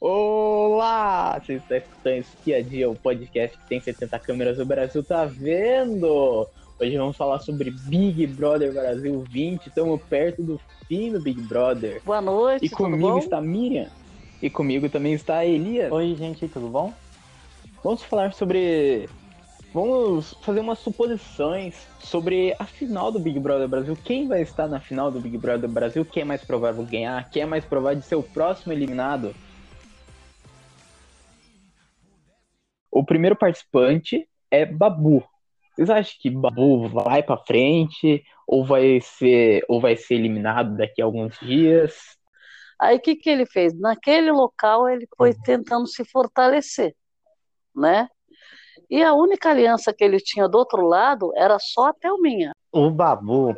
Olá! Você está escutando Espiadia, o podcast que tem 70 câmeras, o Brasil tá vendo! Hoje vamos falar sobre Big Brother Brasil 20, estamos perto do fim do Big Brother. Boa noite, E comigo está Miriam. E comigo também está a Elias. Oi, gente, tudo bom? Vamos falar sobre. Vamos fazer umas suposições sobre a final do Big Brother Brasil. Quem vai estar na final do Big Brother Brasil? Quem é mais provável ganhar? Quem é mais provável de ser o próximo eliminado? O primeiro participante é Babu. Vocês acham que Babu vai pra frente ou vai ser ou vai ser eliminado daqui a alguns dias? Aí o que, que ele fez? Naquele local ele foi tentando se fortalecer, né? E a única aliança que ele tinha do outro lado era só a Thelminha. O Babu,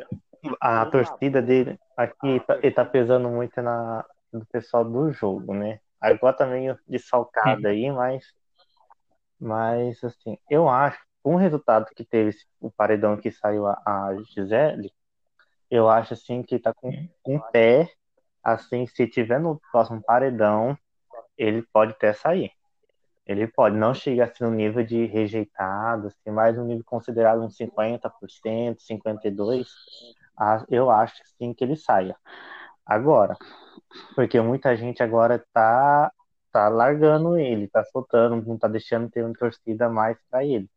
a torcida dele aqui, tá, ele tá pesando muito na, no pessoal do jogo, né? Agora tá meio desfalcado aí, mas, mas assim, eu acho, com o resultado que teve o paredão que saiu a, a Gisele, eu acho assim que tá com, com pé, assim, se tiver no próximo paredão, ele pode até sair. Ele pode, não chega assim no nível de rejeitado, assim, mas um nível considerado uns 50%, 52%, ah, eu acho sim que ele saia. Agora, porque muita gente agora tá, tá largando ele, tá soltando, não tá deixando ter uma torcida mais para ele.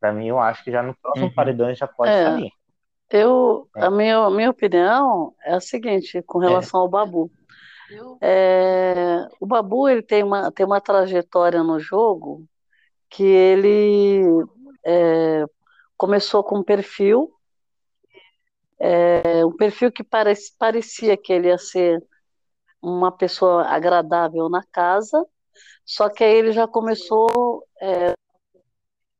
Para mim, eu acho que já no próximo Uhum. paredão ele já pode É. sair. Eu, É. a minha, minha opinião é a seguinte, com relação ao Babu. É, o Babu ele tem uma, tem uma trajetória no jogo que ele é, começou com um perfil, é, um perfil que parec- parecia que ele ia ser uma pessoa agradável na casa, só que aí ele já começou é,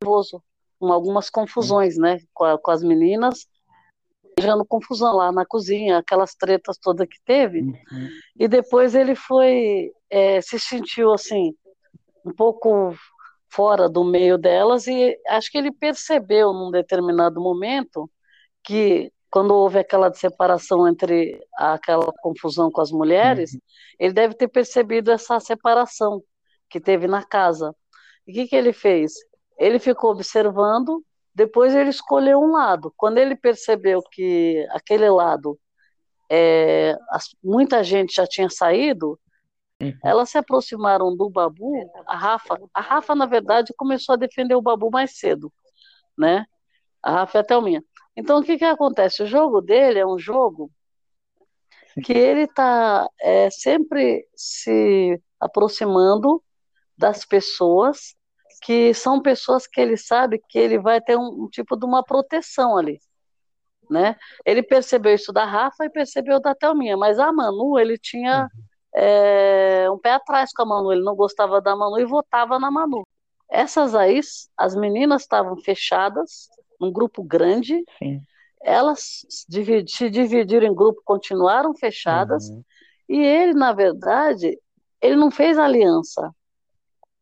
nervoso, com algumas confusões, né, com, a- com as meninas, gerando confusão lá na cozinha, aquelas tretas todas que teve. E depois ele foi, é, se sentiu assim, um pouco fora do meio delas, e acho que ele percebeu num determinado momento que quando houve aquela separação entre aquela confusão com as mulheres, ele deve ter percebido essa separação que teve na casa. E o que, que ele fez? Ele ficou observando, depois ele escolheu um lado. Quando ele percebeu que aquele lado é, as- muita gente já tinha saído, Uhum. elas se aproximaram do Babu, a Rafa, a Rafa, na verdade, começou a defender o Babu mais cedo, né? A Rafa e a Thelminha. Então, o que que acontece? O jogo dele é um jogo que ele está sempre se aproximando das pessoas que são pessoas que ele sabe que ele vai ter um, um tipo de uma proteção ali, né? Ele percebeu isso da Rafa e percebeu da Thelminha, mas a Manu, ele tinha é, um pé atrás com a Manu, ele não gostava da Manu e votava na Manu. Essas aí, as meninas estavam fechadas, num grupo grande, Sim. elas se dividi- se dividiram em grupo, continuaram fechadas, Uhum. e ele, na verdade, ele não fez aliança.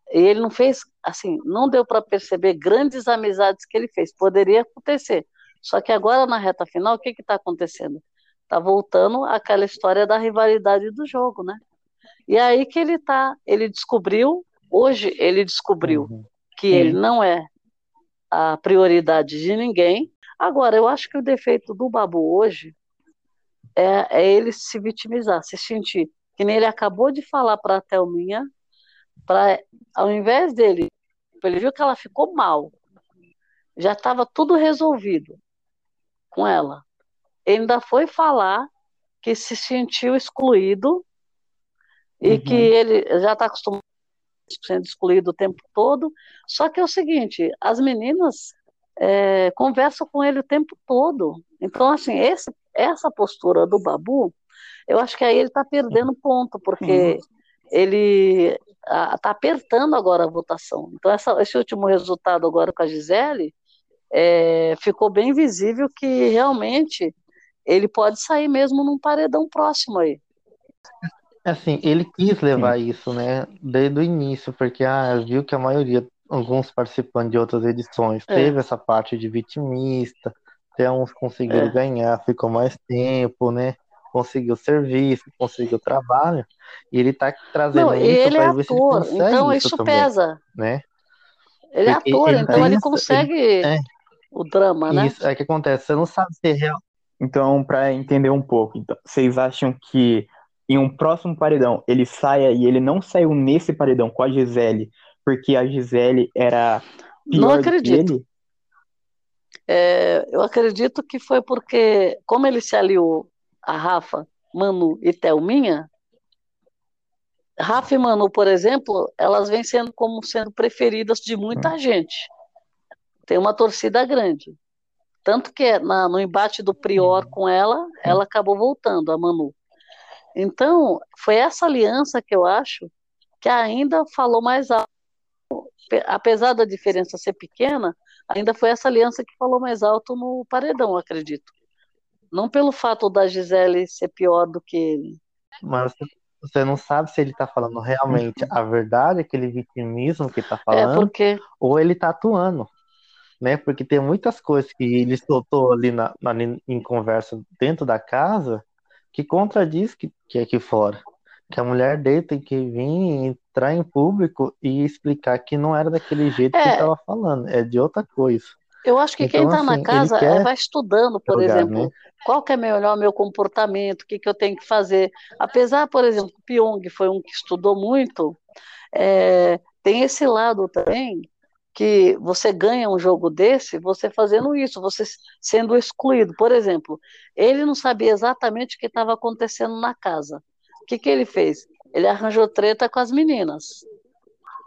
Ele não fez, assim, não deu para perceber grandes amizades que ele fez. Poderia acontecer. Só que agora, na reta final, o que está acontecendo? Está voltando aquela história da rivalidade do jogo, né? E aí que ele tá, ele descobriu, hoje ele descobriu Uhum. que Sim. ele não é a prioridade de ninguém. Agora, eu acho que o defeito do Babu hoje é, é ele se vitimizar, se sentir que nem ele acabou de falar para a Thelminha, para ao invés dele, ele viu que ela ficou mal, já estava tudo resolvido com ela. Ele ainda foi falar que se sentiu excluído e Uhum. que ele já está acostumado sendo excluído o tempo todo. Só que é o seguinte, as meninas é, conversam com ele o tempo todo. Então, assim, esse, essa postura do Babu, eu acho que aí ele está perdendo ponto, porque ele está apertando agora a votação. Então, essa- esse último resultado agora com a Gisele, é, ficou bem visível que realmente ele pode sair mesmo num paredão próximo aí. Assim, ele quis levar isso, né, desde o início, porque ah, viu que a maioria, alguns participantes de outras edições, É. teve essa parte de vitimista, até uns conseguiram É. ganhar, ficou mais tempo, né? conseguiu serviço, conseguiu trabalho, e ele tá trazendo Não, isso ele é para ver se ele ator, consegue então isso isso também, pesa. né? Ele é ator, ele então ele consegue é. o drama, né? Isso é que acontece, você não sabe se é real. Então, pra entender um pouco, então, vocês acham que em um próximo paredão ele saia e ele não saiu nesse paredão com a Gisele, porque a Gisele era Não pior que acredito. ele? É, eu acredito que foi porque, como ele se aliou a Rafa, Manu e Thelminha, Rafa e Manu, por exemplo, elas vêm sendo como sendo preferidas de muita gente. Tem uma torcida grande. Tanto que na- no embate do Prior com ela, ela acabou voltando, a Manu. Então, foi essa aliança que eu acho que ainda falou mais alto. Pe- Apesar da diferença ser pequena, ainda foi essa aliança que falou mais alto no paredão, acredito. Não pelo fato da Gisele ser pior do que ele. Mas você não sabe se ele tá falando realmente a verdade, aquele vitimismo que tá É, falando, porque ou ele tá atuando, né? Porque tem muitas coisas que ele soltou ali na, na- em conversa dentro da casa que contradiz que, que é aqui fora. Que a mulher dele tem que vir, entrar em público e explicar que não era daquele jeito que É. ele tava falando, é de outra coisa. eu acho que quem Então, está na assim, ele casa vai estudando, por jogar, exemplo, né? qual que é melhor meu comportamento, o que, que eu tenho que fazer. Apesar, por exemplo, o Pyong foi um que estudou muito, é, tem esse lado também que você ganha um jogo desse você fazendo isso, você sendo excluído. Por exemplo, ele não sabia exatamente o que estava acontecendo na casa. O que, que ele fez? Ele arranjou treta com as meninas,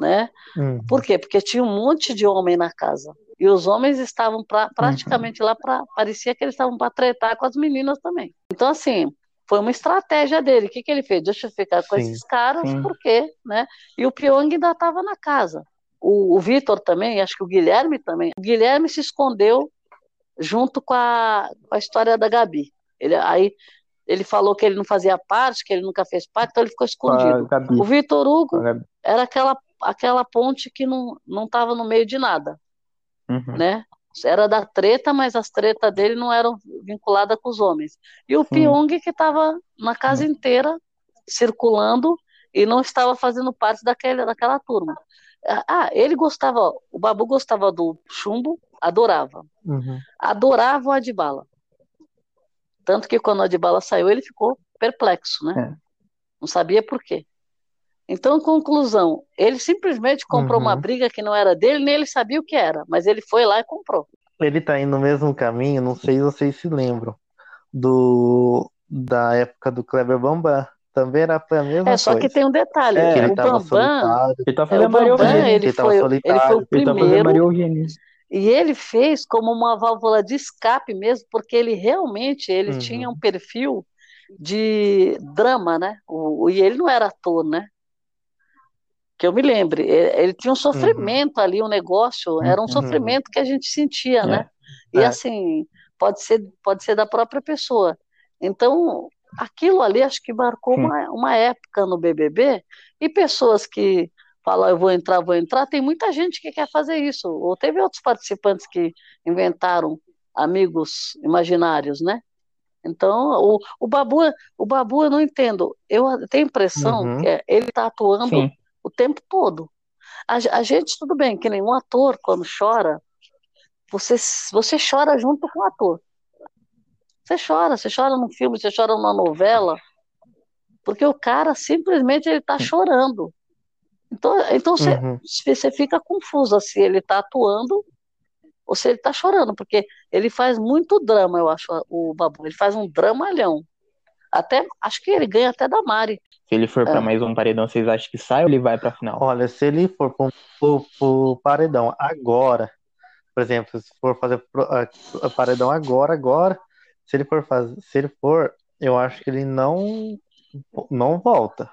né? Hum. Por quê? Porque tinha um monte de homem na casa. E os homens estavam pra, praticamente lá para. Parecia que eles estavam para tretar com as meninas também. Então, assim, foi uma estratégia dele. O que, que ele fez? Deixa eu ficar com Sim, esses caras, sim. por quê? Né? E o Pyong ainda estava na casa. O, o Vitor também, acho que o Guilherme também. O Guilherme se escondeu junto com a, com a história da Gabi. Ele, aí ele falou que ele não fazia parte, que ele nunca fez parte, então ele ficou escondido. O Vitor Hugo era aquela, aquela ponte que não não estava no meio de nada, Uhum. né? Era da treta, mas as tretas dele não eram vinculadas com os homens. E o Sim. Pyong que estava na casa inteira circulando e não estava fazendo parte daquele, daquela turma. Ah, ele gostava, o Babu gostava do chumbo, adorava. Uhum. Adorava o Adbala. Tanto que quando o Adbala saiu, ele ficou perplexo, né? É. Não sabia por quê. Então, conclusão, ele simplesmente comprou uma Uhum. briga que não era dele, nem ele sabia o que era, mas ele foi lá e comprou. Ele tá indo no mesmo caminho, não sei se vocês se lembram, do da época do Kleber Bambam. Também era pra mesma É, só coisa. que tem um detalhe, É, que ele o tava Bambam, solitário. Ele tá é, o fazendo Maria Eugênia. ele ele foi, ele foi o Ele tá fazendo primeiro Maria Eugênia. E ele fez como uma válvula de escape mesmo, porque ele realmente ele Uhum. tinha um perfil de drama, né? O, o- e ele não era ator, né? Que eu me lembre, ele, ele tinha um sofrimento ali, um negócio, era um Uhum. sofrimento que a gente sentia, É. né? E É. assim, pode ser, pode ser da própria pessoa. Então, aquilo ali acho que marcou Sim. uma, uma época no BBB, e pessoas que falam, eu vou entrar, vou entrar, tem muita gente que quer fazer isso. Ou teve outros participantes que inventaram amigos imaginários, né? Então, o, o Babu, o Babu eu não entendo. Eu tenho a impressão Uhum. que é- ele está atuando Sim. o tempo todo. A, a gente, tudo bem, que nenhum ator, quando chora, você, você chora junto com o ator. Você chora, você chora num filme, você chora numa novela, porque o cara simplesmente ele está chorando. Então, então você, Uhum. você fica confusa se ele está atuando ou se ele está chorando, porque ele faz muito drama, eu acho, o Babu. Ele faz um dramalhão. Até, acho que ele ganha até da Mari. Se ele for pra É. mais um paredão, vocês acham que sai ou ele vai pra final? Olha, se ele for pro, pro- pro paredão agora, por exemplo, se for fazer pro- a- a paredão agora, agora, se ele for fazer, se ele for, eu acho que ele não não volta.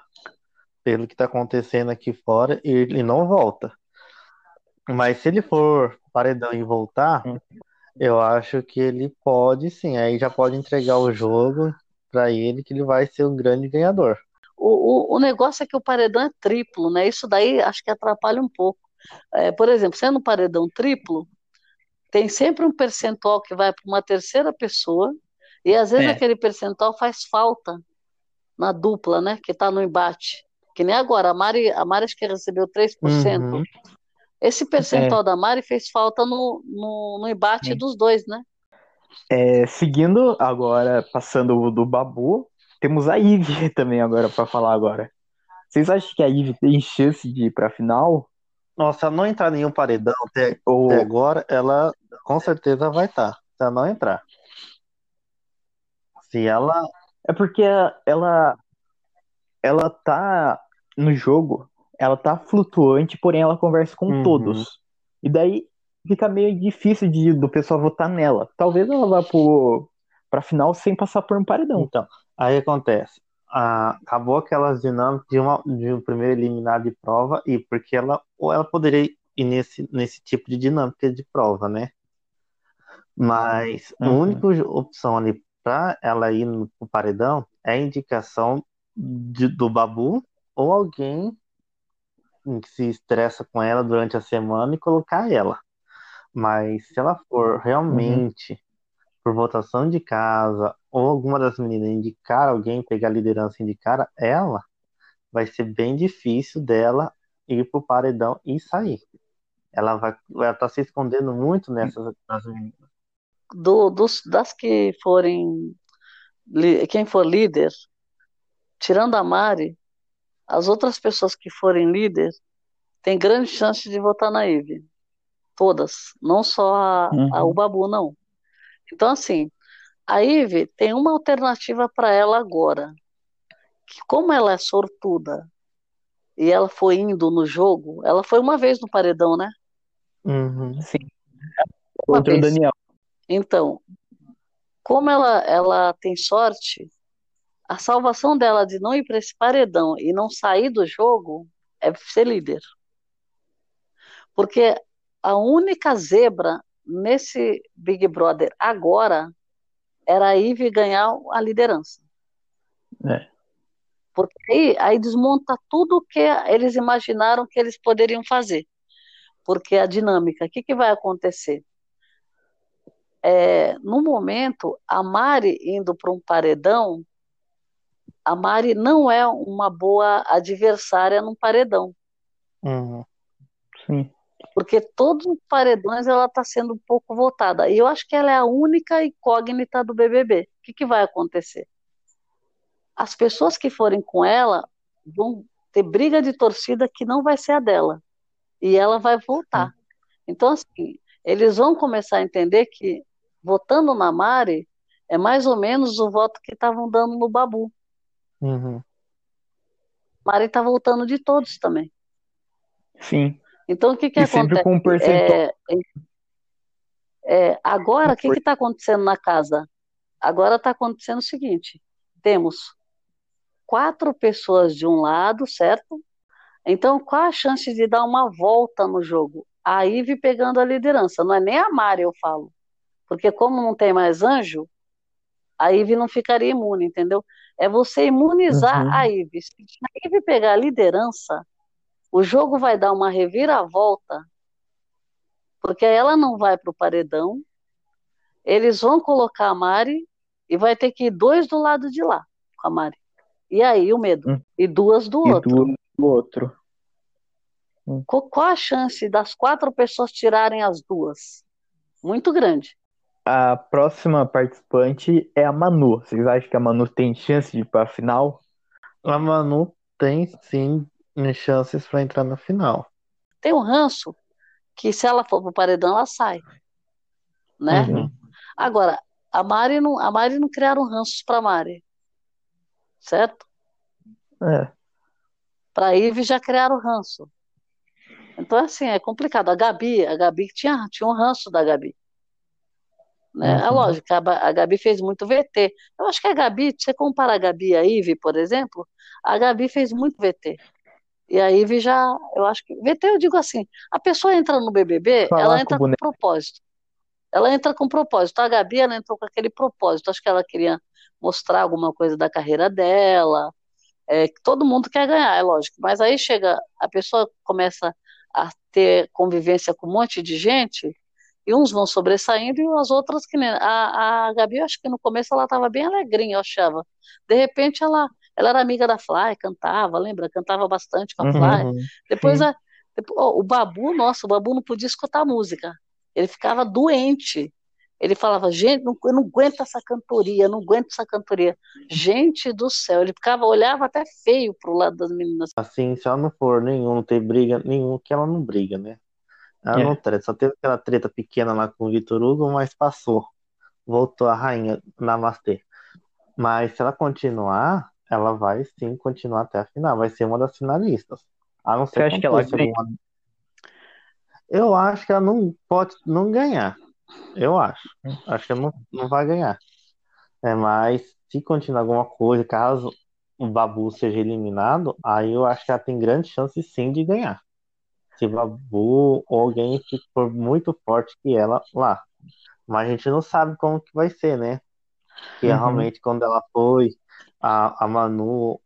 Pelo que tá acontecendo aqui fora, ele não volta. Mas se ele for paredão e voltar, Hum. eu acho que ele pode sim, aí já pode entregar o jogo pra ele que ele vai ser o grande ganhador. O, o, o negócio é que o paredão é triplo, né? Isso daí acho que atrapalha um pouco. É, por exemplo, sendo um paredão triplo, tem sempre um percentual que vai para uma terceira pessoa E às vezes É. aquele percentual faz falta na dupla, né? Que tá no embate. Que nem agora, a Mari, a Mari acho que recebeu 3%. Uhum. Esse percentual da Mari fez falta no, no, no embate Sim. dos dois, né? É, seguindo agora, passando o do Babu, temos a Ivy também agora pra falar agora. Vocês acham que a Ivy tem chance de ir pra final? Nossa, se ela não entrar em nenhum paredão até, Ou até agora, ela com certeza vai estar. Se ela não entrar. Se ela. é porque ela ela tá no jogo, ela tá flutuante, porém ela conversa com Uhum. todos. E daí fica meio difícil de, do pessoal votar nela. Talvez ela vá pro, pra final sem passar por um paredão. Então, aí acontece. Ah, acabou aquelas dinâmicas de, uma, de um primeiro eliminado de prova, e porque ela, ou ela poderia ir nesse, nesse tipo de dinâmica de prova, né? Mas a Uhum. única opção ali para ela ir no paredão é indicação de- do Babu ou alguém que se estressa com ela durante a semana e colocar ela. Mas se ela for realmente por votação de casa ou alguma das meninas indicar alguém, pegar a liderança e indicar ela, vai ser bem difícil dela ir pro paredão e sair. Ela vai, ela tá se escondendo muito nessas das meninas. Do, dos, das que forem. Quem for líder, tirando a Mari, as outras pessoas que forem líder têm grande chance de votar na Ivy. Todas. Não só a, a- Uhum. o Babu, não. Então, assim, a Ivy tem uma alternativa para ela agora. Que como ela é sortuda e ela foi indo no jogo, ela foi uma vez no paredão, né? Uhum. Sim. Uma Contra o vez. Daniel. Então, como ela, ela tem sorte, a salvação dela de não ir para esse paredão e não sair do jogo é ser líder. Porque a única zebra nesse Big Brother agora era a Ivy ganhar a liderança. É. Porque aí, aí desmonta tudo que eles imaginaram que eles poderiam fazer. Porque a dinâmica, o que, que vai acontecer? É, no momento, a Mari indo para um paredão, a Mari não é uma boa adversária num paredão. Uhum. Sim. Porque todos os paredões ela está sendo um pouco votada. E eu acho que ela é a única incógnita do BBB. O que, que vai acontecer? As pessoas que forem com ela vão ter briga de torcida que não vai ser a dela. E ela vai voltar. Então, assim, eles vão começar a entender que votando na Mari é mais ou menos o voto que estavam dando no Babu. Uhum. Mari está voltando de todos também. Sim. Então, o que, que E sempre acontece? com um percentual. É, é, agora, o que está acontecendo na casa? Agora está acontecendo o seguinte: temos quatro pessoas de um lado, certo? Então, qual a chance de dar uma volta no jogo? A Ivy pegando a liderança, não é nem a Mari, eu falo. Porque, como não tem mais anjo, a Ivy não ficaria imune, entendeu? É você imunizar Uhum. a Ivy. Se a Ivy pegar a liderança, o jogo vai dar uma reviravolta, porque ela não vai para o paredão, eles vão colocar a Mari e vai ter que ir dois do lado de lá com a Mari. E aí o medo. Hum. E duas do E outro. do, do outro. Qual, qual a chance das quatro pessoas tirarem as duas? Muito grande. A próxima participante é a Manu. Vocês acham que a Manu tem chance de ir pra final? A Manu tem sim chances para entrar na final. Tem um ranço que se ela for pro paredão, ela sai. Né? Uhum. Agora, a Mari não, a Mari não criaram ranços pra Mari. Certo? É. Pra Ive já criaram ranço. Então, assim, é complicado. A Gabi, a Gabi tinha, tinha um ranço da Gabi. Né? É Uhum. lógico, a, Ba- a Gabi fez muito VT. Eu acho que a Gabi, se você comparar a Gabi e a Ive, por exemplo, a Gabi fez muito VT. E a Ive já, eu acho que. VT, eu digo assim: a pessoa entra no BBB, Falar ela com entra com boneco. propósito. Ela entra com propósito. A Gabi, ela entrou com aquele propósito. Acho que ela queria mostrar alguma coisa da carreira dela. É, que todo mundo quer ganhar, é lógico. Mas aí chega, a pessoa começa a ter convivência com um monte de gente E uns vão sobressaindo e as outras que nem. A, a Gabi, eu acho que no começo ela estava bem alegrinha, eu achava. De repente ela, ela era amiga da Fly, cantava, lembra? Cantava bastante com a Fly. Uhum, depois, a, depois oh, o Babu, nossa, o Babu não podia escutar música. Ele ficava doente. Ele falava, gente, não, eu não aguento essa cantoria, não aguento essa cantoria. Gente do céu, ele ficava, olhava até feio pro lado das meninas. Assim, se ela não for nenhum, não ter briga nenhum, que ela não briga, né? Ela é. não treta, só teve aquela treta pequena lá com o Vitor Hugo, mas passou. Voltou a rainha Namastê. Mas se ela continuar, ela vai sim continuar até a final, vai ser uma das finalistas. A não ser Você acha que ela ganha? Eu acho que ela não pode não ganhar. Eu acho. Acho que ela não, não vai ganhar. É, mas se continuar alguma coisa, caso o Babu seja eliminado, aí eu acho que ela tem grande chance sim de ganhar. Se Babu ou alguém for muito forte que ela lá. Mas a gente não sabe como que vai ser, né? Que uhum. realmente quando ela foi, a, a Manu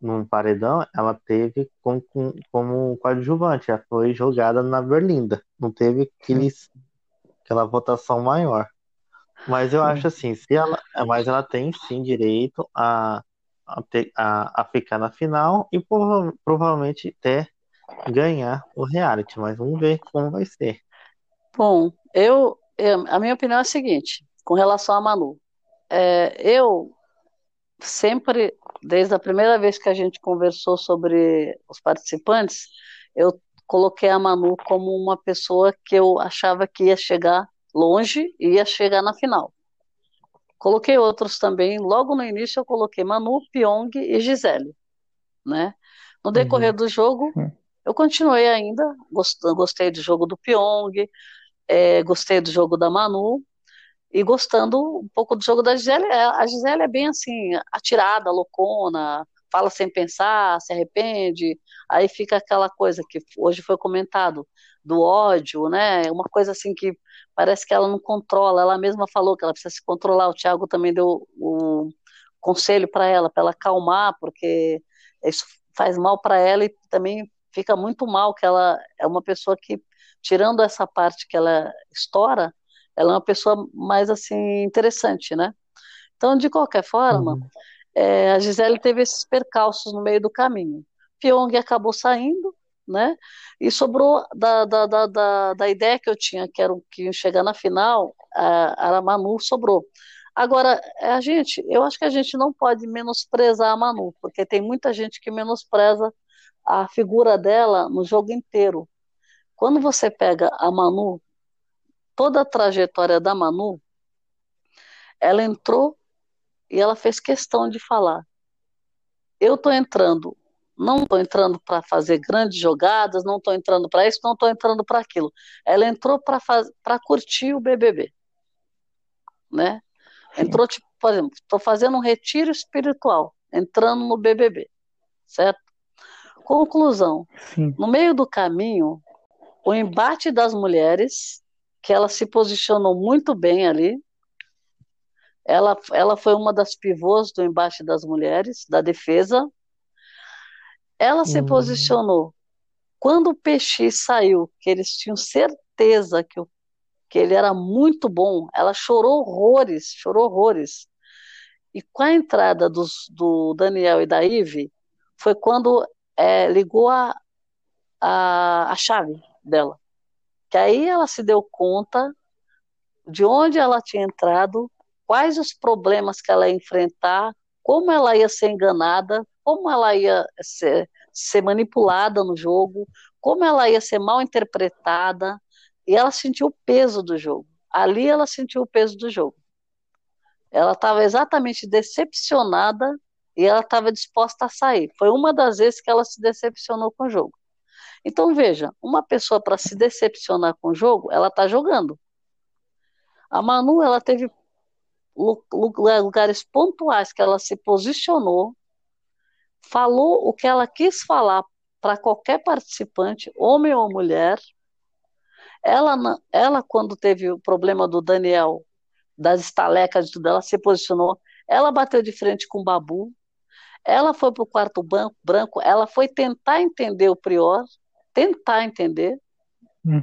num paredão, ela teve como, como coadjuvante, ela foi jogada na Berlinda, não teve aqueles, aquela votação maior. Mas eu acho assim, se ela, mas ela tem sim direito a, a, ter, a, a ficar na final e prova, provavelmente até ganhar o reality, mas vamos ver como vai ser. Bom, eu, eu a minha opinião é a seguinte, com relação a Manu, é, eu sempre, desde a primeira vez que a gente conversou sobre os participantes, eu coloquei a Manu como uma pessoa que eu achava que ia chegar longe e ia chegar na final. Coloquei outros também, logo no início eu coloquei Manu, Pyong e Gisele, né? No decorrer uhum. do jogo, uhum. Eu continuei ainda, gostei do jogo do Pyong, é, gostei do jogo da Manu, e gostando um pouco do jogo da Gisele. É, a Gisele é bem assim, atirada, loucona, fala sem pensar, se arrepende, aí fica aquela coisa que hoje foi comentado, do ódio, né? Uma coisa assim que parece que ela não controla, ela mesma falou que ela precisa se controlar, o Thiago também deu o conselho para ela, para ela acalmar, porque isso faz mal para ela e também fica muito mal que ela é uma pessoa que, tirando essa parte que ela estoura, ela é uma pessoa mais assim interessante, né? Então, de qualquer forma, uhum. é, a Gisele teve esses percalços no meio do caminho. Pyong acabou saindo, né? E sobrou da, da, da, da, da ideia que eu tinha, que era que chegar na final, a, a Manu sobrou. Agora, a gente, eu acho que a gente não pode menosprezar a Manu, porque tem muita gente que menospreza a figura dela no jogo inteiro. Quando você pega a Manu toda a trajetória da Manu, ela entrou e ela fez questão de falar. Eu estou entrando, não estou entrando para fazer grandes jogadas, não estou entrando para isso, não estou entrando para aquilo. Ela entrou para curtir o BBB, né? Entrou tipo, por exemplo, estou fazendo um retiro espiritual, entrando no BBB, certo? Conclusão. Sim. No meio do caminho, o embate das mulheres que ela se posicionou muito bem ali. Ela, ela foi uma das pivôs do embate das mulheres, da defesa. Ela se uhum. posicionou. Quando o Peixe saiu, que eles tinham certeza que, que ele era muito bom, ela chorou horrores, chorou horrores. E com a entrada dos, do Daniel e da Ive, foi quando é, ligou a, a, a chave dela que aí ela se deu conta de onde ela tinha entrado, quais os problemas que ela ia enfrentar, como ela ia ser enganada, como ela ia ser, ser manipulada no jogo, como ela ia ser mal interpretada, e ela sentiu o peso do jogo. Ali ela sentiu o peso do jogo. Ela estava exatamente decepcionada e ela estava disposta a sair. Foi uma das vezes que ela se decepcionou com o jogo. Então, veja, uma pessoa para se decepcionar com o jogo, ela está jogando. A Manu, ela teve lugares pontuais que ela se posicionou, falou o que ela quis falar para qualquer participante, homem ou mulher. Ela, ela, quando teve o problema do Daniel, das estalecas ela se posicionou. Ela bateu de frente com o Babu. Ela foi para o quarto branco, ela foi tentar entender o Prior, tentar entender. Hum.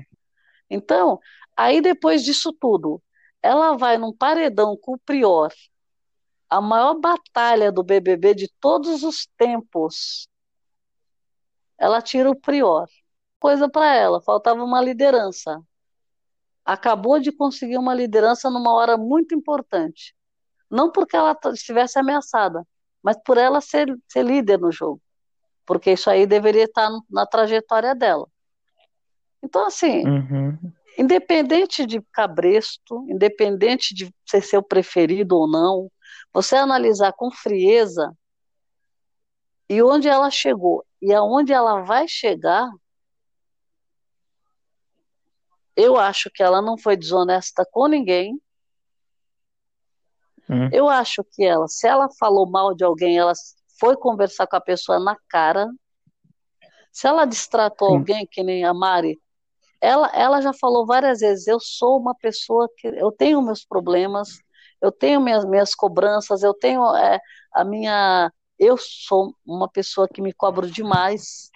Então, aí depois disso tudo, ela vai num paredão com o Prior, a maior batalha do BBB de todos os tempos. Ela tira o Prior. Coisa para ela, faltava uma liderança. Acabou de conseguir uma liderança numa hora muito importante. Não porque ela estivesse ameaçada, mas por ela ser, ser líder no jogo. Porque isso aí deveria estar na trajetória dela. Então, assim, Uhum. independente de cabresto, independente de ser seu preferido ou não, você analisar com frieza e onde ela chegou e aonde ela vai chegar, eu acho que ela não foi desonesta com ninguém. Hum. Eu acho que ela, se ela falou mal de alguém, ela foi conversar com a pessoa na cara. Se ela distratou alguém, que nem a Mari, ela, ela já falou várias vezes: eu sou uma pessoa que eu tenho meus problemas, eu tenho minhas, minhas cobranças, eu tenho é, a minha. Eu sou uma pessoa que me cobro demais,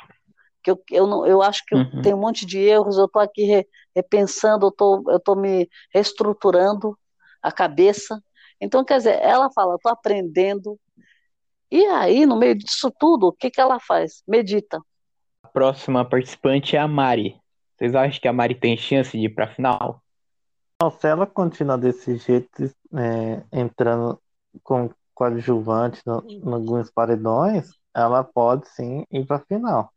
que eu, eu, não, eu acho que eu Uhum. tenho um monte de erros, eu estou aqui re- repensando, eu tô, eu tô me reestruturando a cabeça. Então, quer dizer, ela fala, estou aprendendo. E aí, no meio disso tudo, o que, que ela faz? Medita. A próxima participante é a Mari. Vocês acham que a Mari tem chance de ir pra final? Não, se ela continuar desse jeito, é, entrando com coadjuvante em alguns paredões, ela pode sim ir para final.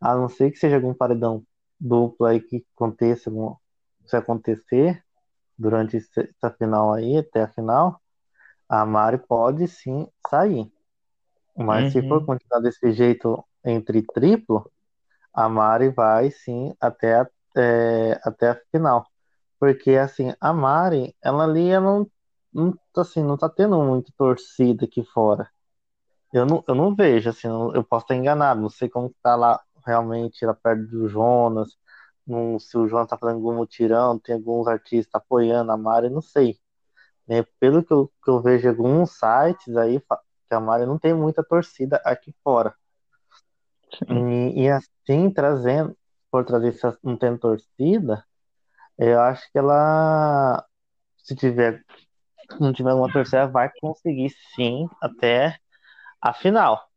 A não ser que seja algum paredão duplo aí que aconteça, se acontecer durante essa final aí, até a final, a Mari pode sim sair. Mas se Uhum. for continuar desse jeito entre triplo, a Mari vai sim até a, é, até a final. Porque assim, a Mari, ela ali ela não, não, assim, não tá tendo muita torcida aqui fora. Eu não, eu não vejo, assim, eu posso estar enganado, não sei como tá lá realmente lá perto do Jonas, não, se o Jonas tá fazendo algum mutirão, tem alguns artistas apoiando a Mari, não sei. Né? Pelo que eu, que eu vejo em alguns sites aí, que a Mari não tem muita torcida aqui fora. E, e assim, trazendo, por trazer se não tem torcida, eu acho que ela, se tiver, não tiver uma torcida, vai conseguir sim até a final.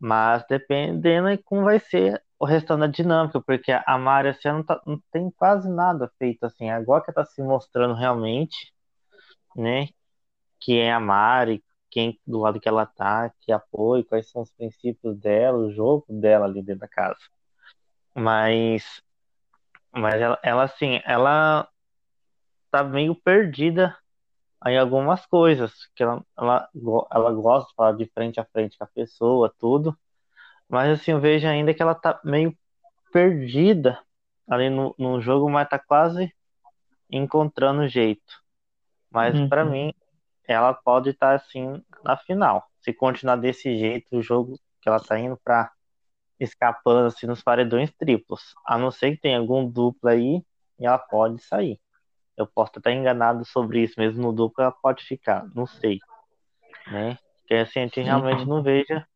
Mas dependendo de como vai ser o restante da dinâmica, porque a Mari assim, não, tá- não tem quase nada feito assim. Agora que ela tá se mostrando realmente, né? Que é a Mari, quem do lado que ela tá, que apoia, quais são os princípios dela, o jogo dela ali dentro da casa. Mas, mas ela, ela assim, ela tá meio perdida em algumas coisas, que ela, ela, ela gosta de falar de frente a frente com a pessoa, tudo, mas assim, eu vejo ainda que ela tá meio perdida ali no, no jogo, mas tá quase encontrando jeito. Mas Uhum. pra mim, ela pode estar assim na final. Se continuar desse jeito, o jogo que ela tá indo pra escapando assim nos paredões triplos. A não ser que tenha algum duplo aí, e ela pode sair. Eu posso estar enganado sobre isso, mesmo no duplo ela pode ficar, não sei, né? Porque assim, a gente realmente não veja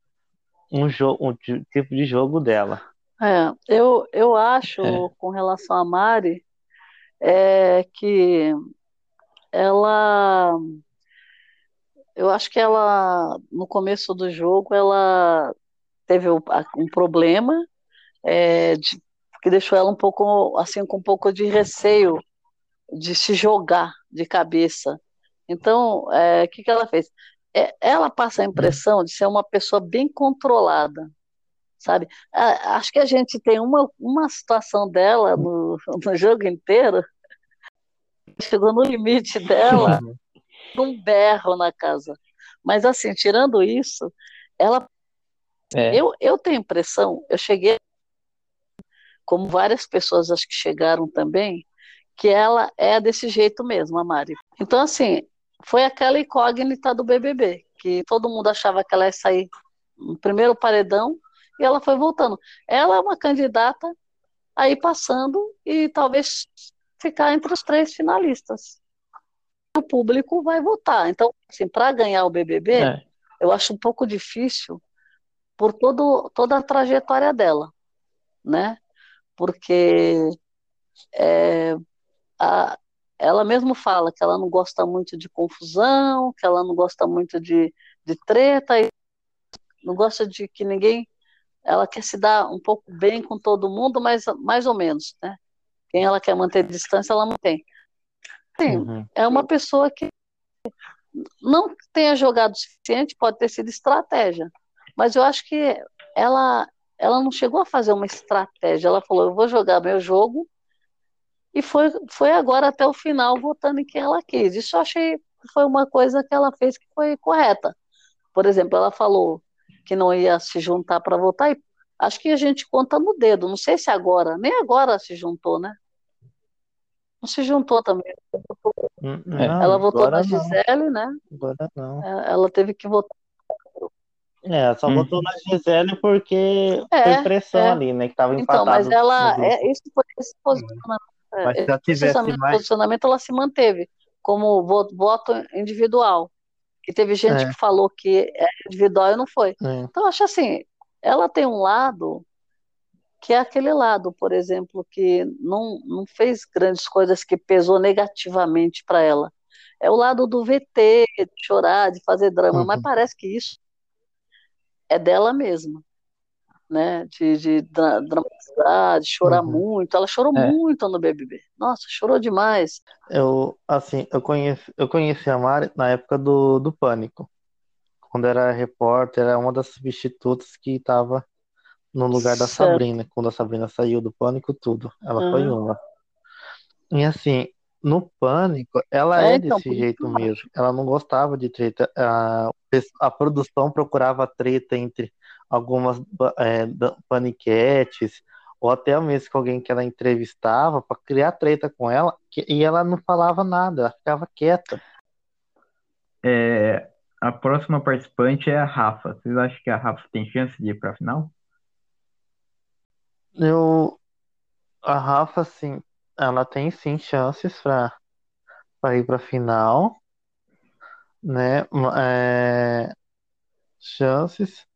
um jogo, um ti- tipo de jogo dela. É, eu, eu acho, É. com relação a Mari, é que ela. Eu acho que ela, no começo do jogo, ela teve um problema é, de- que deixou ela um pouco, assim, com um pouco de receio de se jogar de cabeça. Então, é, o que que ela fez? É, ela passa a impressão de ser uma pessoa bem controlada, sabe? Acho que a gente tem uma, uma situação dela no, no jogo inteiro, chegou no limite dela, num berro na casa. Mas, assim, tirando isso, ela É. Eu, eu tenho a impressão, eu cheguei, como várias pessoas acho que chegaram também, que ela é desse jeito mesmo, a Mari. Então, assim, foi aquela incógnita do BBB, que todo mundo achava que ela ia sair no primeiro paredão e ela foi voltando. Ela é uma candidata a ir passando e talvez ficar entre os três finalistas. O público vai votar. Então, assim, para ganhar o BBB, É. eu acho um pouco difícil por todo, toda a trajetória dela, né? Porque é, a, ela mesmo fala que ela não gosta muito de confusão, que ela não gosta muito de, de treta, e não gosta de que ninguém. Ela quer se dar um pouco bem com todo mundo, mas mais ou menos, né? Quem ela quer manter distância, ela mantém. Sim, uhum. é uma pessoa que não tenha jogado o suficiente, pode ter sido estratégia, mas eu acho que ela, ela não chegou a fazer uma estratégia. Ela falou: eu vou jogar meu jogo e foi, foi agora até o final votando em quem ela quis. Isso eu achei foi uma coisa que ela fez que foi correta. Por exemplo, ela falou que não ia se juntar para votar e acho que a gente conta no dedo. Não sei se agora, nem agora se juntou, né? Não se juntou também. Hum, não, ela votou na Gisele, não. né? Agora não. É, ela teve que votar. É, só hum. votou na Gisele porque é, foi pressão é. ali, né? Que tava empatado. Então, mas ela. É, esse, esse posicionamento é, Mas se ela tivesse mais... posicionamento, ela se manteve como voto individual. E teve gente é. que falou que é individual e não foi. É. Então, acho assim, ela tem um lado que é aquele lado, por exemplo, que não, não fez grandes coisas que pesou negativamente para ela. É o lado do VT, de chorar, de fazer drama, uhum. mas parece que isso é dela mesma né? De, de dramatizar, de chorar uhum. muito. Ela chorou é. muito no BBB. Nossa, chorou demais. Eu, assim, eu conheci, eu conheci a Mari na época do, do Pânico. Quando era repórter, era uma das substitutas que estava no lugar da certo. Sabrina. Quando a Sabrina saiu do Pânico, tudo. Ela uhum. foi uma. E assim, no Pânico, ela é, é então, desse jeito mesmo. Ela não gostava de treta. A, a produção procurava treta entre algumas é, paniquetes, ou até mesmo com alguém que ela entrevistava para criar treta com ela, que, e ela não falava nada, ela ficava quieta. É, a próxima participante é a Rafa. Vocês acham que a Rafa tem chance de ir para a final? Eu, a Rafa, sim, ela tem sim chances para ir para a final, né? É, chances.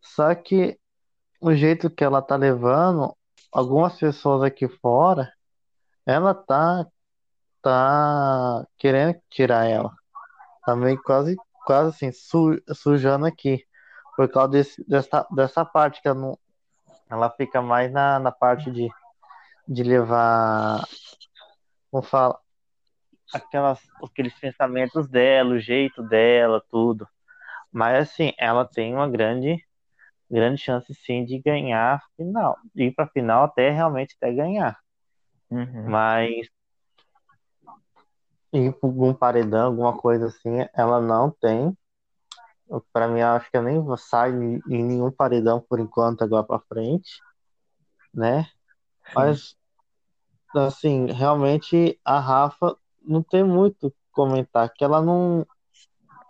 Só que o jeito que ela tá levando, algumas pessoas aqui fora, ela tá tá querendo tirar ela. Tá meio quase quase assim su, sujando aqui por causa desse, dessa dessa parte que ela não ela fica mais na, na parte de de levar como fala aquelas aqueles pensamentos dela, o jeito dela, tudo. Mas assim, ela tem uma grande grande chance sim de ganhar a final, ir para final até realmente até ganhar. Uhum. Mas ir para algum paredão, alguma coisa assim, ela não tem. Para mim, acho que eu nem sai em nenhum paredão por enquanto agora para frente, né? Mas assim, realmente a Rafa não tem muito comentar, que ela não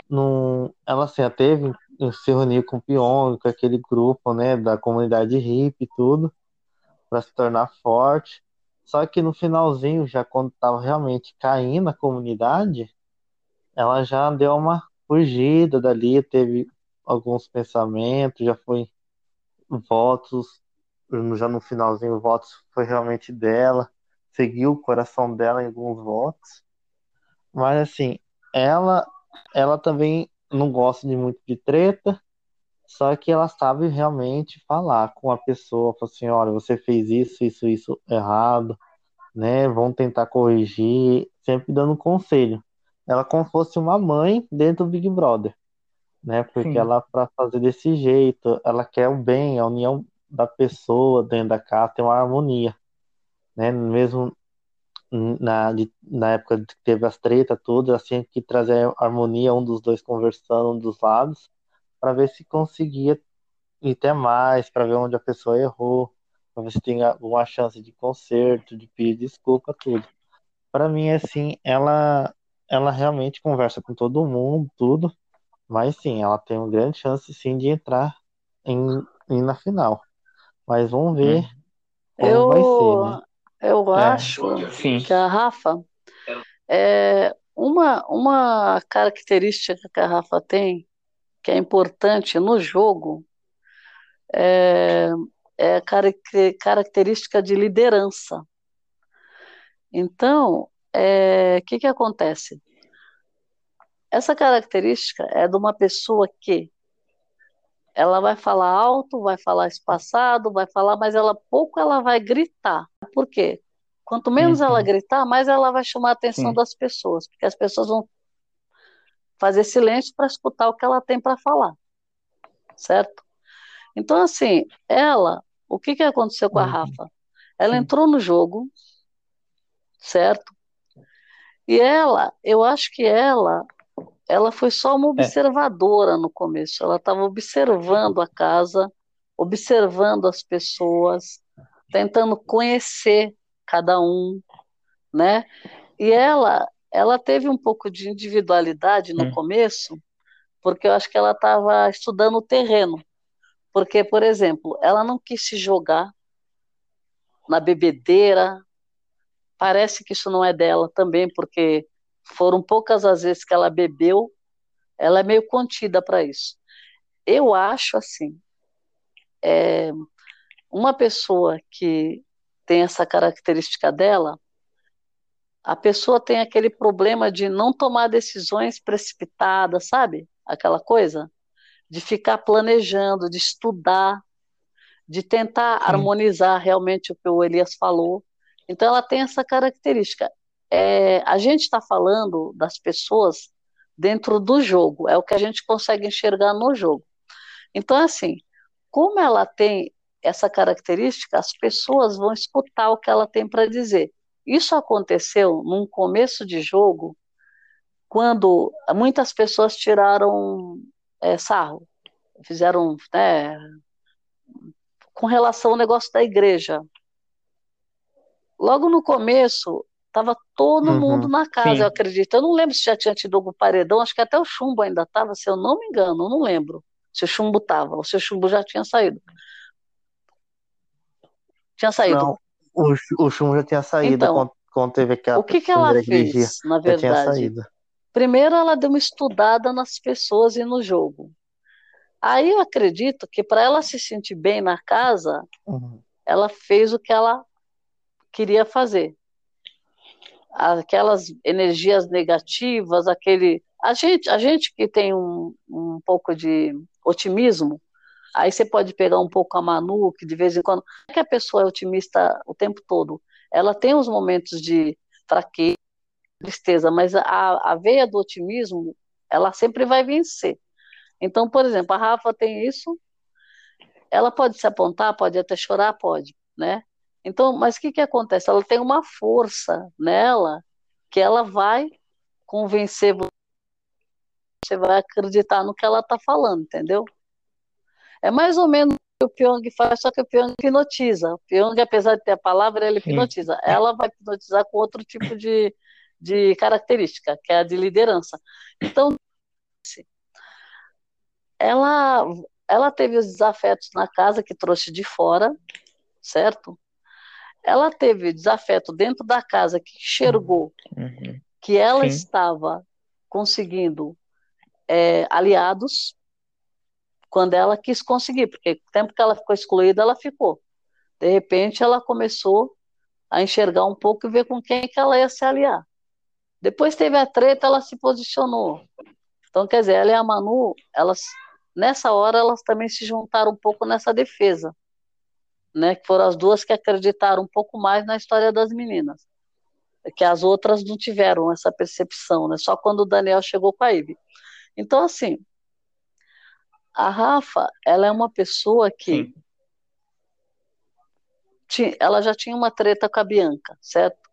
não ela assim, teve se reuniu com o Pyong, com aquele grupo, né, da comunidade hippie e tudo, para se tornar forte. Só que no finalzinho, já quando estava realmente caindo a comunidade, ela já deu uma fugida dali, teve alguns pensamentos, já foi votos, já no finalzinho, votos foi realmente dela, seguiu o coração dela em alguns votos. Mas assim, ela ela também não gosta de muito de treta, só que ela sabe realmente falar com a pessoa, falar assim, olha, você fez isso, isso, isso errado, né? Vão tentar corrigir, sempre dando conselho. Ela como fosse uma mãe dentro do Big Brother, né? Porque Sim. ela para fazer desse jeito, ela quer o bem, a união da pessoa dentro da casa, tem uma harmonia, né? Mesmo na, na época que teve as tretas todas, assim, que trazer harmonia, um dos dois conversando um dos lados, para ver se conseguia ir até mais, para ver onde a pessoa errou, para ver se tem alguma chance de conserto, de pedir desculpa, tudo. Para mim, assim, ela, ela realmente conversa com todo mundo, tudo, mas sim, ela tem uma grande chance, sim, de entrar em, em na final. Mas vamos ver hum. como eu, vai ser, né? Eu é, acho sim. que a Rafa é uma, uma característica que a Rafa tem, que é importante no jogo, é, é a característica de liderança. Então, o é, que, que acontece? Essa característica é de uma pessoa que ela vai falar alto, vai falar espaçado, vai falar, mas ela pouco ela vai gritar. Por quê? Quanto menos uhum. ela gritar, mais ela vai chamar a atenção Sim. das pessoas, porque as pessoas vão fazer silêncio para escutar o que ela tem para falar, certo? Então, assim, ela, o que, que aconteceu com a uhum. Rafa? Ela entrou no jogo, certo? E ela, eu acho que ela, ela foi só uma é. observadora é. no começo. Ela estava observando a casa, observando as pessoas, tentando conhecer cada um, né? E ela, ela teve um pouco de individualidade no hum. começo, porque eu acho que ela estava estudando o terreno. Porque, por exemplo, ela não quis se jogar na bebedeira. Parece que isso não é dela também, porque foram poucas as vezes que ela bebeu. Ela é meio contida para isso. Eu acho assim, é, uma pessoa que tem essa característica dela, a pessoa tem aquele problema de não tomar decisões precipitadas, sabe? Aquela coisa de ficar planejando, de estudar, de tentar Sim. harmonizar realmente o que o Elias falou. Então, ela tem essa característica. É, a gente está falando das pessoas dentro do jogo, é o que a gente consegue enxergar no jogo. Então, assim, como ela tem essa característica, as pessoas vão escutar o que ela tem para dizer. Isso aconteceu num começo de jogo, quando muitas pessoas tiraram é, sarro, fizeram né, com relação ao negócio da igreja. Logo no começo, estava todo uhum, mundo na casa, sim. eu acredito. Eu não lembro se já tinha tido algum paredão, acho que até o chumbo ainda estava, se eu não me engano, eu não lembro se o chumbo estava, ou se o chumbo já tinha saído. Tinha saído. Não, o, o chumbo já tinha saído então, quando, quando teve aquela. O que, que ela fez, na verdade? Primeiro, ela deu uma estudada nas pessoas e no jogo. Aí eu acredito que para ela se sentir bem na casa, uhum. ela fez o que ela queria fazer. Aquelas energias negativas, aquele. A gente, a gente que tem um, um pouco de otimismo, aí você pode pegar um pouco a Manu, que de vez em quando. Não é que a pessoa é otimista o tempo todo. Ela tem os momentos de fraqueza, tristeza, mas a, a veia do otimismo, ela sempre vai vencer. Então, por exemplo, a Rafa tem isso, ela pode se apontar, pode até chorar, pode, né? Então, mas o que, que acontece? Ela tem uma força nela que ela vai convencer você, você vai acreditar no que ela está falando, entendeu? É mais ou menos o que o Pyong faz, só que o Pyong hipnotiza. O Pyong, apesar de ter a palavra, ele hipnotiza. Sim. Ela vai hipnotizar com outro tipo de, de característica, que é a de liderança. Então, ela, ela teve os desafetos na casa que trouxe de fora, certo? Ela teve desafeto dentro da casa que enxergou uhum. que ela Sim. estava conseguindo é, aliados quando ela quis conseguir, porque o tempo que ela ficou excluída, ela ficou. De repente, ela começou a enxergar um pouco e ver com quem que ela ia se aliar. Depois teve a treta, ela se posicionou. Então, quer dizer, ela e a Manu, elas Nessa hora, elas também se juntaram um pouco nessa defesa, né? Que foram as duas que acreditaram um pouco mais na história das meninas, que as outras não tiveram essa percepção, né? Só quando o Daniel chegou com a Ivy. Então, assim, a Rafa, ela é uma pessoa que tinha, ela já tinha uma treta com a Bianca, certo?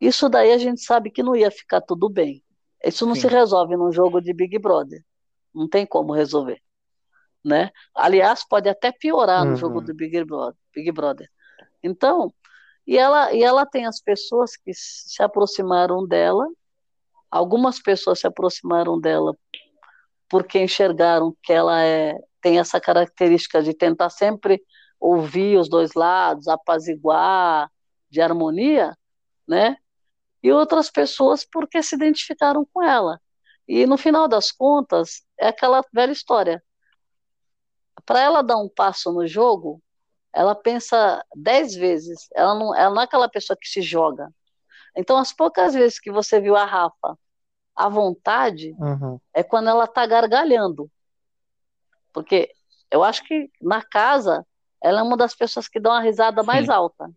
Isso daí a gente sabe que não ia ficar tudo bem. Isso não Sim. se resolve num jogo de Big Brother. Não tem como resolver. Né? Aliás, pode até piorar uhum. no jogo do Big Brother, Big Brother. Então, e ela, e ela tem as pessoas que se aproximaram dela, algumas pessoas se aproximaram dela porque enxergaram que ela é, tem essa característica de tentar sempre ouvir os dois lados, apaziguar, de harmonia, né? E outras pessoas porque se identificaram com ela. E no final das contas, é aquela velha história. Para ela dar um passo no jogo, ela pensa dez vezes. Ela não, ela não é aquela pessoa que se joga. Então, as poucas vezes que você viu a Rafa à vontade, Uhum. é quando ela está gargalhando. Porque eu acho que na casa, ela é uma das pessoas que dão a risada mais Sim. alta.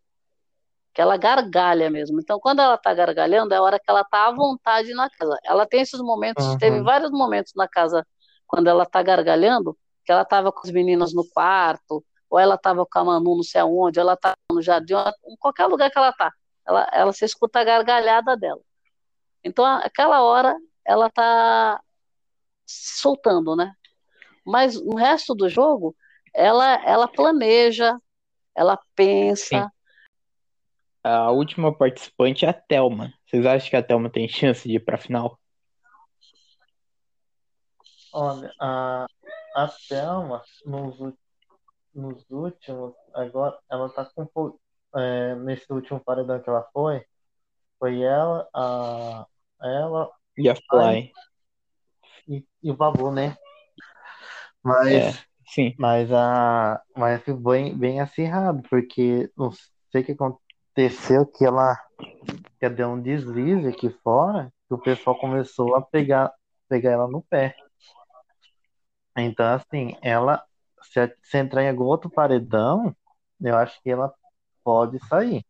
Que ela gargalha mesmo. Então, quando ela está gargalhando, é a hora que ela está à vontade na casa. Ela tem esses momentos, Uhum. teve vários momentos na casa, quando ela está gargalhando, que ela estava com as meninas no quarto, ou ela estava com a Manu não sei aonde, ou ela estava no jardim, em qualquer lugar que ela está. Ela, ela se escuta a gargalhada dela. Então, a- aquela hora, ela está se soltando, né? Mas no resto do jogo, ela, ela planeja, ela pensa. Sim. A última participante é a Thelma. Vocês acham que a Thelma tem chance de ir pra final? Olha, a, a Thelma, nos, nos últimos, agora, ela tá com. é, nesse último paredão que ela foi, foi ela, a, ela E a Fly? e, e o Babu, né? Mas, É, sim. mas, a, mas foi bem, bem acirrado, porque não sei o que aconteceu, que ela, que ela deu um deslize aqui fora, que o pessoal começou a pegar, pegar ela no pé. Então, assim, ela, se, se entrar em algum outro paredão, eu acho que ela pode sair.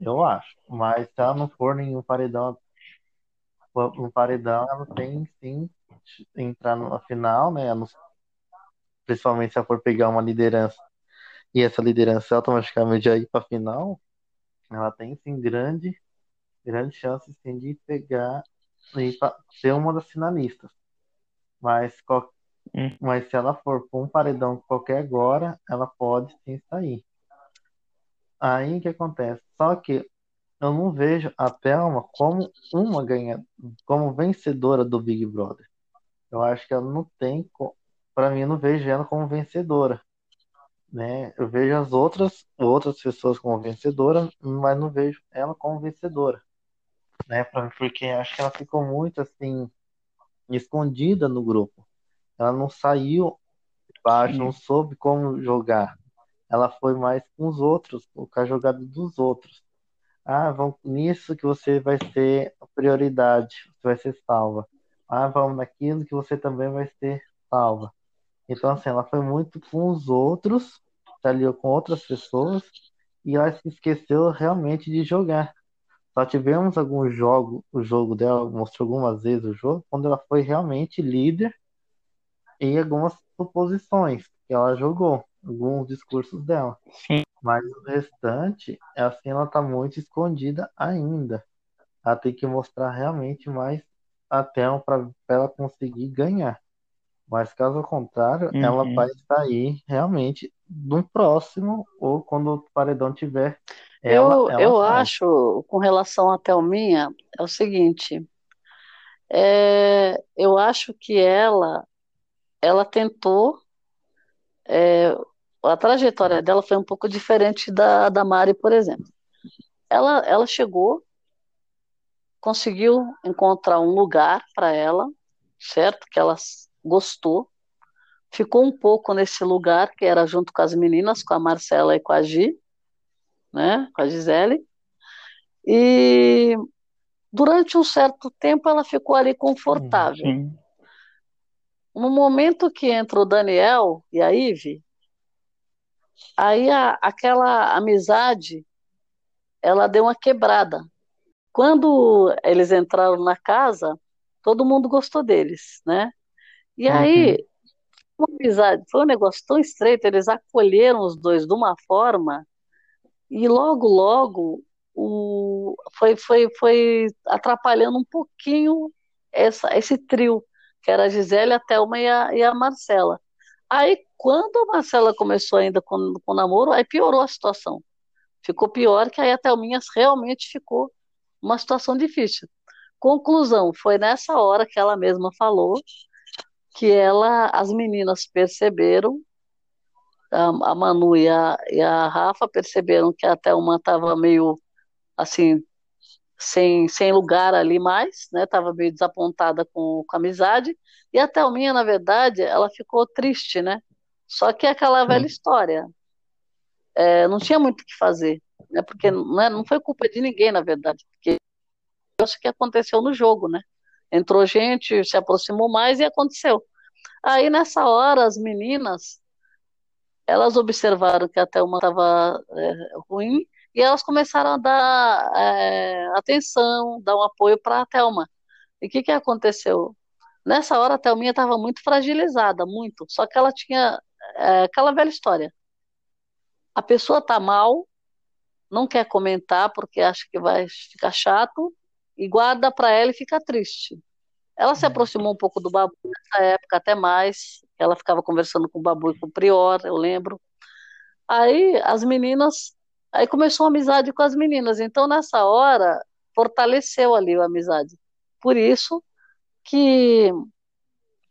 Eu acho. Mas se ela não for nenhum paredão, no paredão, ela tem sim entrar na final, né? Principalmente se ela for pegar uma liderança e essa liderança automaticamente já ir para final, ela tem sim grande, grande chance sim de pegar e ser uma das finalistas. Mas, qual- Hum. mas se ela for para um paredão qualquer agora, ela pode sim sair. Aí o que acontece? Só que eu não vejo a Thelma como uma ganha, como vencedora do Big Brother. Eu acho que ela não tem, para mim, eu não vejo ela como vencedora, né? Eu vejo as outras outras pessoas como vencedora, mas não vejo ela como vencedora, né? Porque acho que ela ficou muito assim escondida no grupo. Ela não saiu baixo, não soube como jogar. Ela foi mais com os outros, com a jogada dos outros. Ah, vamos nisso que você vai ser a prioridade, você vai ser salva. Ah, vamos naquilo que você também vai ser salva. Então, assim, ela foi muito com os outros, se aliou com outras pessoas, e ela se esqueceu realmente de jogar. Só tivemos algum jogo, o jogo dela mostrou algumas vezes o jogo, quando ela foi realmente líder e algumas suposições que ela jogou, alguns discursos dela. Sim. Mas o restante, é assim, ela tá muito escondida ainda. Ela tem que mostrar realmente mais até para ela conseguir ganhar. Mas caso contrário, Uhum. ela vai sair realmente no próximo ou quando o paredão tiver. Ela, eu ela eu sai. acho, com relação à Thelminha, é o seguinte, é, eu acho que ela, ela tentou, é, a trajetória dela foi um pouco diferente da, da Mari, por exemplo. Ela, ela chegou, conseguiu encontrar um lugar para ela, certo? Que ela gostou, ficou um pouco nesse lugar, que era junto com as meninas, com a Marcela e com a Gi, né? Com a Gisele. E durante um certo tempo ela ficou ali confortável. Sim. No momento que entra o Daniel e a Ive, aí a- aquela amizade ela deu uma quebrada. Quando eles entraram na casa, todo mundo gostou deles, né? E aí, uma amizade, foi um negócio tão estreito, eles acolheram os dois de uma forma, e logo, logo, o, foi, foi, foi atrapalhando um pouquinho essa, esse trio, que era a Gisele, a Thelma e a, e a Marcela. Aí, quando a Marcela começou ainda com, com o namoro, aí piorou a situação. Ficou pior, que aí a Thelminha realmente ficou uma situação difícil. Conclusão, foi nessa hora que ela mesma falou que ela, as meninas perceberam, a, a Manu e a, e a Rafa perceberam que a Thelma estava meio assim, sem, sem lugar ali mais, né? Estava meio desapontada com, com a amizade. E a Thelminha, na verdade, ela ficou triste, né? Só que é aquela velha história. é, não tinha muito o que fazer, né? Porque não, é, não foi culpa de ninguém, na verdade, porque isso que aconteceu no jogo, né? Entrou gente, se aproximou mais e aconteceu. Aí nessa hora as meninas elas observaram que a Thelma estava é, ruim e elas começaram a dar é, atenção, dar um apoio para a Thelma. E o que, que aconteceu? Nessa hora a Thelminha estava muito fragilizada, muito. Só que ela tinha é, aquela velha história. A pessoa está mal, não quer comentar porque acha que vai ficar chato e guarda para ela e fica triste. Ela se aproximou um pouco do Babu nessa época, até mais. Ela ficava conversando com o Babu e com o Prior, eu lembro. Aí as meninas, aí começou a amizade com as meninas. Então nessa hora fortaleceu ali a amizade. Por isso que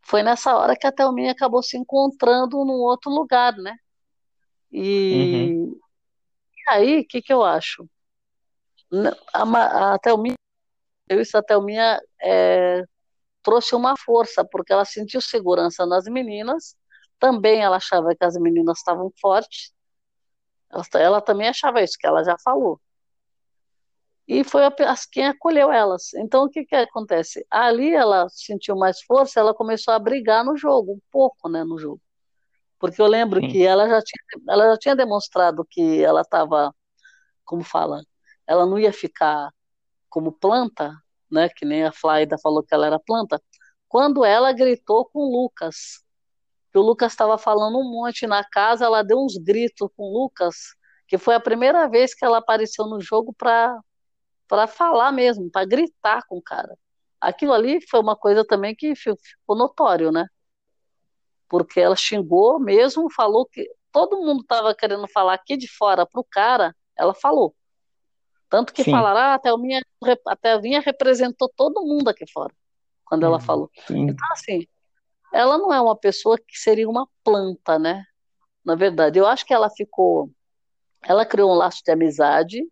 foi nessa hora que a Thelminha acabou se encontrando num outro lugar, né? E, uhum. e aí, o que, que eu acho? A, a Thelminha, isso, a Thelminha é, trouxe uma força, porque ela sentiu segurança nas meninas, também ela achava que as meninas estavam fortes, ela, ela também achava isso, que ela já falou. E foi a, quem acolheu elas. Então, o que, que acontece? Ali ela sentiu mais força, ela começou a brigar no jogo, um pouco, né, no jogo. Porque eu lembro Sim. que ela já, tinha, ela já tinha demonstrado que ela estava, como fala, ela não ia ficar como planta, né? Que nem a Flaida falou que ela era planta. Quando ela gritou com o Lucas, que o Lucas estava falando um monte na casa, ela deu uns gritos com o Lucas, que foi a primeira vez que ela apareceu no jogo para para falar mesmo, para gritar com o cara. Aquilo ali foi uma coisa também que ficou notório, né? Porque ela xingou mesmo, falou que todo mundo estava querendo falar aqui de fora pro cara, ela falou. Tanto que Sim. falaram, ah, a Thelminha, a Thelminha representou todo mundo aqui fora, quando ela uhum. falou. Sim. Então, assim, ela não é uma pessoa que seria uma planta, né? Na verdade, eu acho que ela ficou, ela criou um laço de amizade,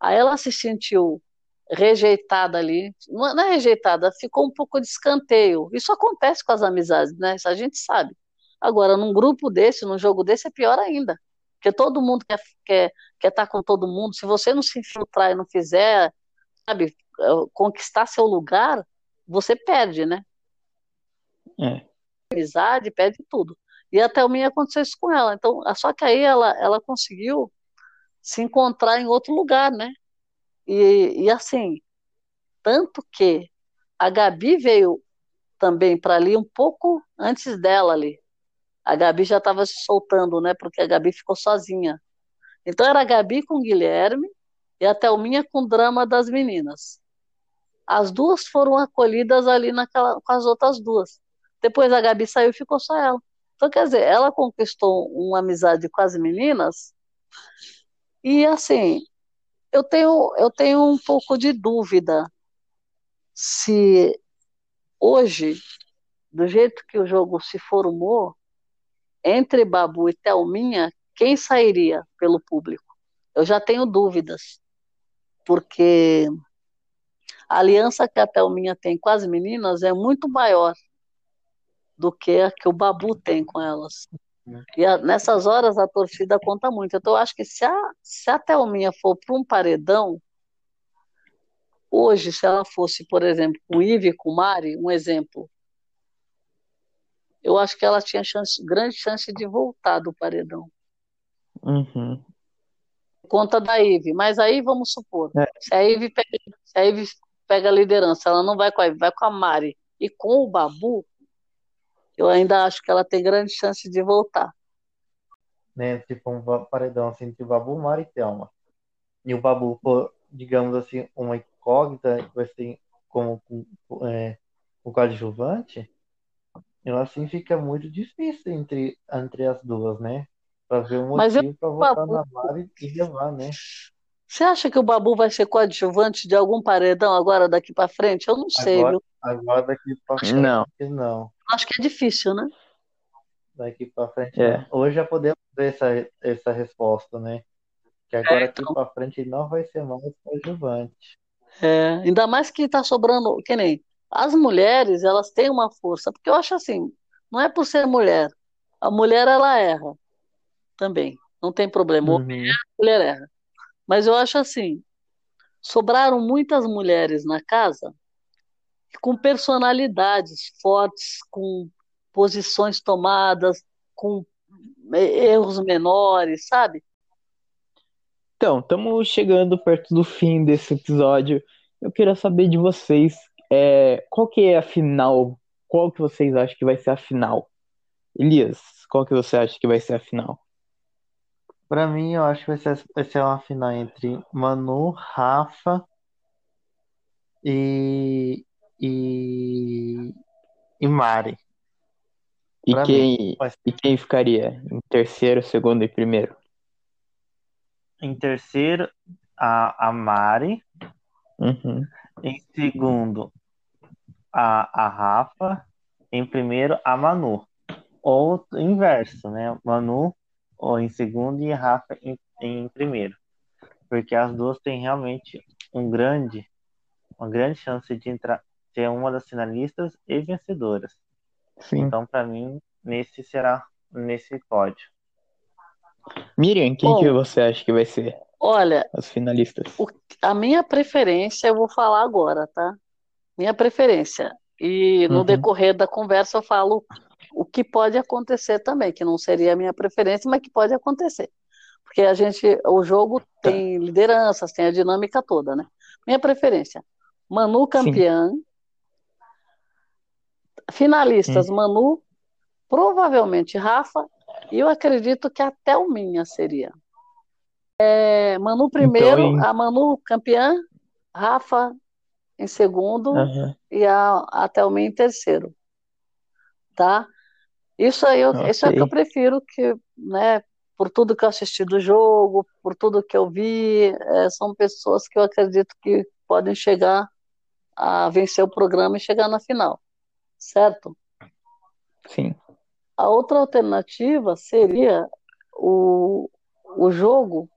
aí ela se sentiu rejeitada ali, não é rejeitada, ficou um pouco de escanteio. Isso acontece com as amizades, né? Isso a gente sabe. Agora, num grupo desse, num jogo desse, é pior ainda. Porque todo mundo quer, quer, quer estar com todo mundo. Se você não se infiltrar e não fizer, sabe, é, conquistar seu lugar, você perde, né? É. Amizade, perde tudo. E até o minha aconteceu isso com ela. Então, só que aí ela, ela conseguiu se encontrar em outro lugar, né? E, e assim, tanto que a Gabi veio também para ali um pouco antes dela ali a Gabi já estava se soltando, né? Porque a Gabi ficou sozinha. Então era a Gabi com o Guilherme e a Thelminha com o drama das meninas. As duas foram acolhidas ali naquela, com as outras duas. Depois a Gabi saiu e ficou só ela. Então, quer dizer, ela conquistou uma amizade com as meninas e, assim, eu tenho, eu tenho um pouco de dúvida se hoje, do jeito que o jogo se formou, entre Babu e Thelminha, quem sairia pelo público? Eu já tenho dúvidas, porque a aliança que a Thelminha tem com as meninas é muito maior do que a que o Babu tem com elas. E a, nessas horas a torcida conta muito. Então eu acho que se a, se a Thelminha for para um paredão, hoje, se ela fosse, por exemplo, com Ive e com Mari, um exemplo, eu acho que ela tinha chance, grande chance de voltar do paredão. Uhum. Conta da Ive, mas aí vamos supor, é. se, a Ive pega, se a Ive pega a liderança, ela não vai com a Ive, vai com a Mari e com o Babu, eu ainda acho que ela tem grande chance de voltar. Né, tipo um paredão assim, entre Babu, Mari e Thelma. E o Babu for, digamos assim, uma incógnita, vai ser como é, o coadjuvante, eu assim fica muito difícil entre, entre as duas, né? Pra ver o motivo para votar na Mari e levar, né? Você acha que o Babu vai ser coadjuvante de algum paredão agora daqui para frente? Eu não sei, agora, viu? Agora daqui para frente não. não. Acho que é difícil, né? Daqui para frente. É. Hoje já podemos ver essa, essa resposta, né? Que agora é, então... aqui para frente não vai ser mais coadjuvante. É, ainda mais que tá sobrando, que nem as mulheres, elas têm uma força, porque eu acho assim, não é por ser mulher. A mulher, ela erra também. Não tem problema. Uhum. mulher erra. Mas eu acho assim, sobraram muitas mulheres na casa com personalidades fortes, com posições tomadas, com erros menores, sabe? Então, estamos chegando perto do fim desse episódio. Eu queria saber de vocês, é, qual que é a final? Qual que vocês acham que vai ser a final? Elias, qual que você acha que vai ser a final? Pra mim, eu acho que vai ser, vai ser uma final entre Manu, Rafa e, e, e Mari. E Pra quem, Mas e quem ficaria em terceiro, segundo e primeiro? em terceiro, a, a Mari. Uhum. Em segundo, a, a Rafa. Em primeiro, a Manu. Ou inverso, né? Manu ou em segundo e a Rafa em, em primeiro. Porque as duas têm realmente um grande, uma grande chance de entrar, ser uma das finalistas e vencedoras. Sim. Então, para mim, nesse será nesse pódio. Miriam, quem Bom. que você acha que vai ser Olha, as finalistas? o- a minha preferência eu vou falar agora, tá? Minha preferência. E no Uhum. decorrer da conversa eu falo o que pode acontecer também, que não seria a minha preferência, mas que pode acontecer. Porque a gente, o jogo Tá. tem lideranças, tem a dinâmica toda, né? Minha preferência, Manu campeã, finalistas Hum. Manu, provavelmente Rafa, e eu acredito que até o Minha seria. É, Manu primeiro, em- a Manu campeã, Rafa em segundo Aham. e a, a Thelminha em terceiro, tá? Isso aí, eu, isso é o que eu prefiro, que, né, por tudo que eu assisti do jogo, por tudo que eu vi, é, são pessoas que eu acredito que podem chegar a vencer o programa e chegar na final, certo? Sim. A outra alternativa seria o, o jogo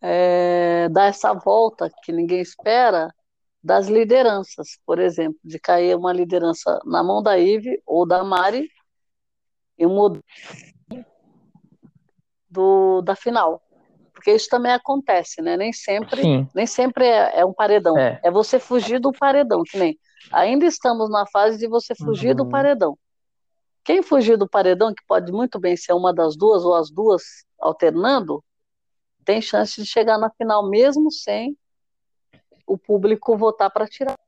é, dar essa volta que ninguém espera das lideranças, por exemplo, de cair uma liderança na mão da Ive ou da Mari e mudar do, da final. Porque isso também acontece, né? Nem sempre, Sim. nem sempre é, é um paredão. É. É você fugir do paredão, que nem ainda estamos na fase de você fugir do Uhum. paredão. Quem fugir do paredão, que pode muito bem ser uma das duas ou as duas alternando, tem chance de chegar na final mesmo sem o público votar para tirar.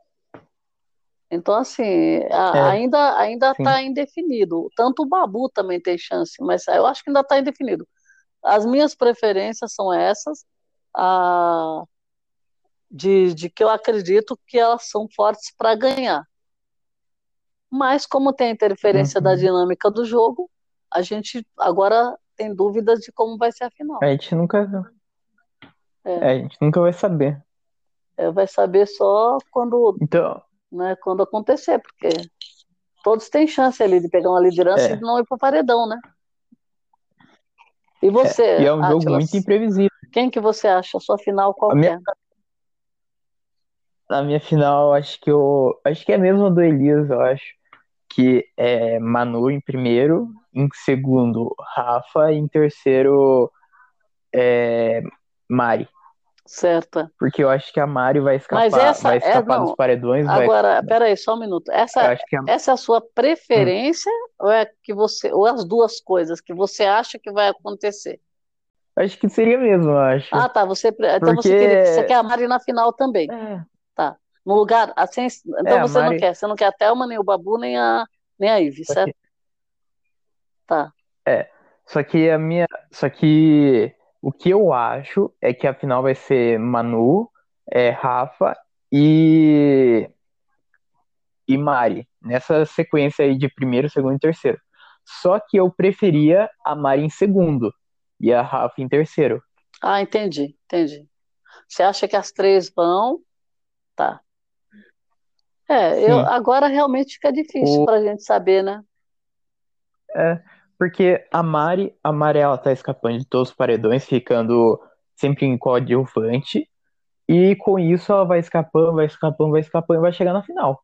Então, assim, a- É, ainda ainda está indefinido. Tanto o Babu também tem chance, mas eu acho que ainda está indefinido. As minhas preferências são essas, a, de, de que eu acredito que elas são fortes para ganhar. Mas, como tem a interferência da Uhum. dinâmica do jogo, a gente agora tem dúvidas de como vai ser a final. A gente nunca. É. É, a gente nunca vai saber. É, vai saber só quando, Então, né, quando acontecer, porque todos têm chance ali de pegar uma liderança É. e não ir para o paredão, né? E você, e é um jogo Atlas, muito imprevisível. quem que você acha? A sua final qual A minha- é? Na minha final, acho que eu. Acho que é mesmo a do Elias, eu acho. Que é Manu em primeiro, em segundo, Rafa, e em terceiro, é, Mari. Certo. Porque eu acho que a Mari vai escapar, Mas essa vai é- escapar não. dos paredões, vai. Agora, peraí, só um minuto. Essa, que a- essa é a sua preferência ou é que você, ou as duas coisas que você acha que vai acontecer? acho que seria mesmo, eu acho. Ah, tá. Você, então você, Porque- queria, você quer a Mari na final também. É, No lugar, assim, então É, você não Mari- quer. Você não quer a Thelma, nem o Babu, nem a, nem a Ivy, Só certo? Tá. Só que a minha. Só que o que eu acho é que a final vai ser Manu, é, Rafa e. E Mari. Nessa sequência aí de primeiro, segundo e terceiro. Só que eu preferia a Mari em segundo e a Rafa em terceiro. Ah, entendi, entendi. Você acha que as três vão? Tá. É, eu, agora realmente fica difícil O- para a gente saber, né? Porque a Mari, a Mari ela tá escapando de todos os paredões, ficando sempre em coadjuvante. E com isso ela vai escapando, vai escapando, vai escapando e vai chegar na final.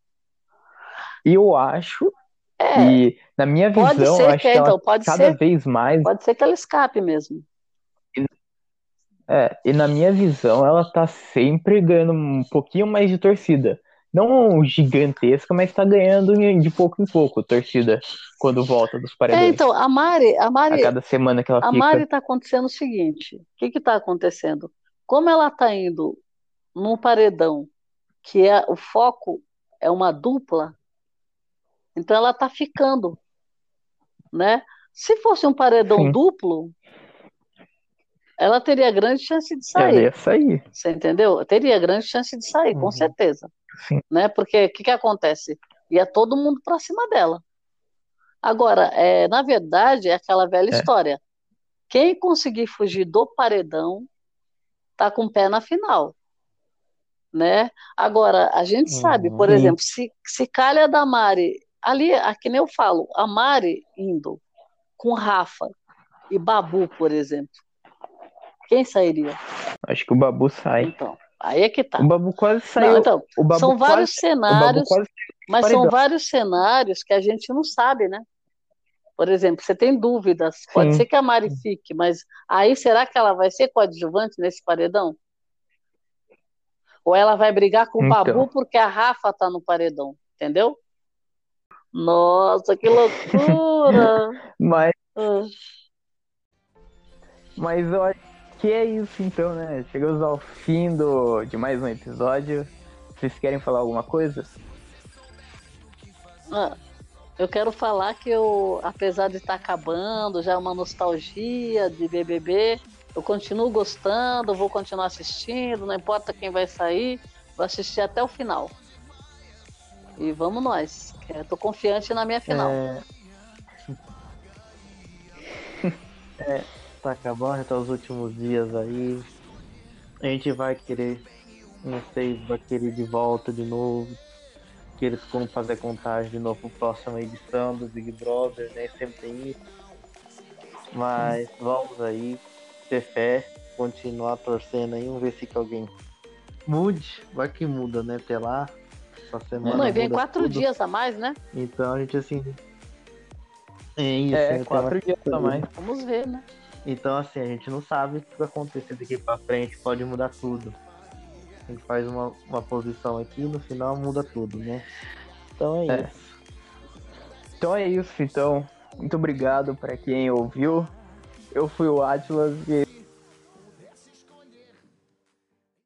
E eu acho É, E na minha visão, eu ser acho que que é, ela então, pode cada ser, vez mais pode ser que ela escape mesmo. É, e na minha visão, ela tá sempre ganhando um pouquinho mais de torcida. Não gigantesca, mas tá ganhando de pouco em pouco torcida quando volta dos É, paredões. então, a Mari, a A Mari, cada semana que ela a fica. Mari tá acontecendo o seguinte, o que que tá acontecendo? Como ela tá indo num paredão que é o foco é uma dupla, então ela tá ficando, né? Se fosse um paredão Sim. duplo, ela teria grande chance de Ela sair. ia sair. Você entendeu? Teria grande chance de sair, com Uhum. certeza. Sim. Né? Porque o que, que acontece? Ia todo mundo para cima dela. Agora, é, na verdade, é aquela velha É. história. Quem conseguir fugir do paredão tá com o pé na final. Né? Agora, a gente sabe, Uhum. por exemplo, se, se calha da Mari, ali, aqui nem eu falo, a Mari indo com Rafa e Babu, por exemplo, quem sairia? Acho que o Babu sai. Então, aí é que tá. O Babu quase Não, saiu. então, o Babu são vários quase, Babu cenários, quase mas são vários cenários que a gente não sabe, né? Por exemplo, você tem dúvidas, pode Sim. ser que a Mari fique, mas aí será que ela vai ser coadjuvante nesse paredão? Ou ela vai brigar com o Então. Babu porque a Rafa tá no paredão, entendeu? Nossa, que loucura! Mas, Ah. mas acho que é isso então, né? Chegamos ao fim do, de mais um episódio. Vocês querem falar alguma coisa? Ah, eu quero falar que eu, apesar de estar acabando, já é uma nostalgia de BBB, eu continuo gostando, vou continuar assistindo, não importa quem vai sair, vou assistir até o final. E vamos nós. Eu tô confiante na minha final. É... é, tá acabando, já tá os últimos dias aí. A gente vai querer, não sei, vai querer de volta de novo. Querer como fazer contagem de novo pro próxima edição do Big Brother, né? Sempre tem isso. Mas vamos aí, ter fé, continuar torcendo aí, vamos ver se que alguém mude. Vai que muda, né? Até lá. Essa semana não, e vem quatro tudo. dias a mais, né? Então a gente assim. É isso, É, né, quatro dias a mais. Vamos ver, né? Então assim, a gente não sabe o que vai acontecer daqui pra frente, pode mudar tudo. A gente faz uma, uma posição aqui no final muda tudo, né? Então é, É. isso. Então é isso, então. Muito obrigado para quem ouviu. Eu fui o Atlas e